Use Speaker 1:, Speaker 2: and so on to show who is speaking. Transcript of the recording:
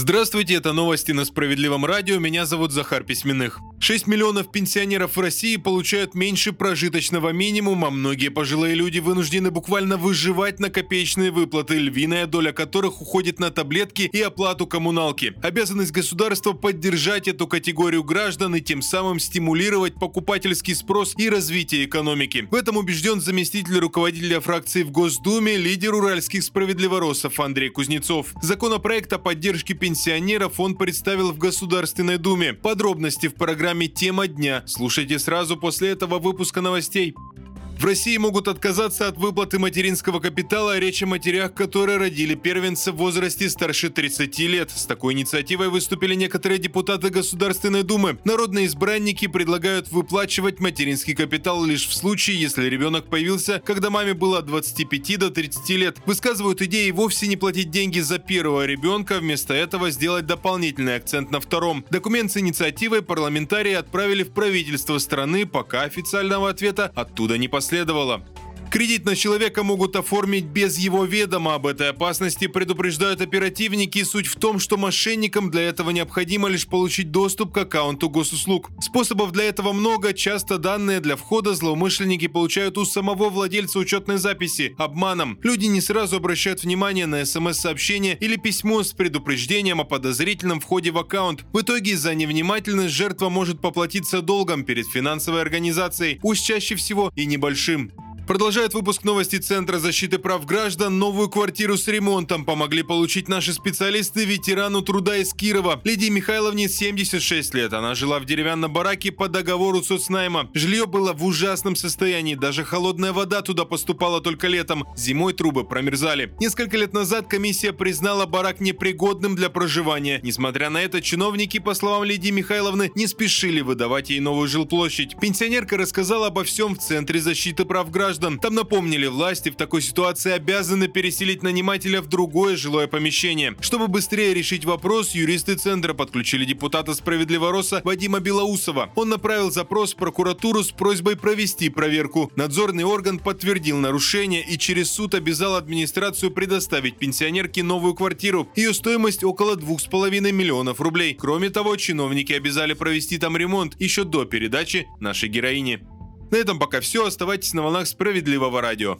Speaker 1: Здравствуйте, это новости на Справедливом радио. Меня зовут Захар Письменных. 6 миллионов пенсионеров в России получают меньше прожиточного минимума. Многие пожилые люди вынуждены буквально выживать на копеечные выплаты, львиная доля которых уходит на таблетки и оплату коммуналки. Обязанность государства поддержать эту категорию граждан и тем самым стимулировать покупательский спрос и развитие экономики. В этом убежден заместитель руководителя фракции в Госдуме, лидер уральских справедливоросов Андрей Кузнецов. Законопроект о поддержке пенсионеров он представил в Государственной Думе. Подробности в программе «Тема дня». Слушайте сразу после этого выпуска новостей. В России могут отказаться от выплаты материнского капитала, речь о матерях, которые родили первенца в возрасте старше 30 лет. С такой инициативой выступили некоторые депутаты Государственной Думы. Народные избранники предлагают выплачивать материнский капитал лишь в случае, если ребенок появился, когда маме было от 25 до 30 лет. Высказывают идеи вовсе не платить деньги за первого ребенка, вместо этого сделать дополнительный акцент на втором. Документ с инициативой парламентарии отправили в правительство страны, пока официального ответа оттуда не последовало последовало. Кредит на человека могут оформить без его ведома. Об этой опасности предупреждают оперативники. Суть в том, что мошенникам для этого необходимо лишь получить доступ к аккаунту госуслуг. Способов для этого много. Часто данные для входа злоумышленники получают у самого владельца учетной записи обманом. Люди не сразу обращают внимание на смс-сообщение или письмо с предупреждением о подозрительном входе в аккаунт. В итоге из-за невнимательность жертва может поплатиться долгом перед финансовой организацией, пусть чаще всего и небольшим. Продолжает выпуск новости Центра защиты прав граждан. Новую квартиру с ремонтом помогли получить наши специалисты ветерану труда из Кирова. Лидии Михайловне 76 лет. Она жила в деревянном бараке по договору соцнайма. Жилье было в ужасном состоянии. Даже холодная вода туда поступала только летом. Зимой трубы промерзали. Несколько лет назад комиссия признала барак непригодным для проживания. Несмотря на это, чиновники, по словам Лидии Михайловны, не спешили выдавать ей новую жилплощадь. Пенсионерка рассказала обо всем в Центре защиты прав граждан граждан. Там напомнили, власти в такой ситуации обязаны переселить нанимателя в другое жилое помещение. Чтобы быстрее решить вопрос, юристы Центра подключили депутата Справедливороса Вадима Белоусова. Он направил запрос в прокуратуру с просьбой провести проверку. Надзорный орган подтвердил нарушение и через суд обязал администрацию предоставить пенсионерке новую квартиру. Ее стоимость около 2,5 миллионов рублей. Кроме того, чиновники обязали провести там ремонт еще до передачи нашей героини. На этом пока все. Оставайтесь на волнах справедливого радио.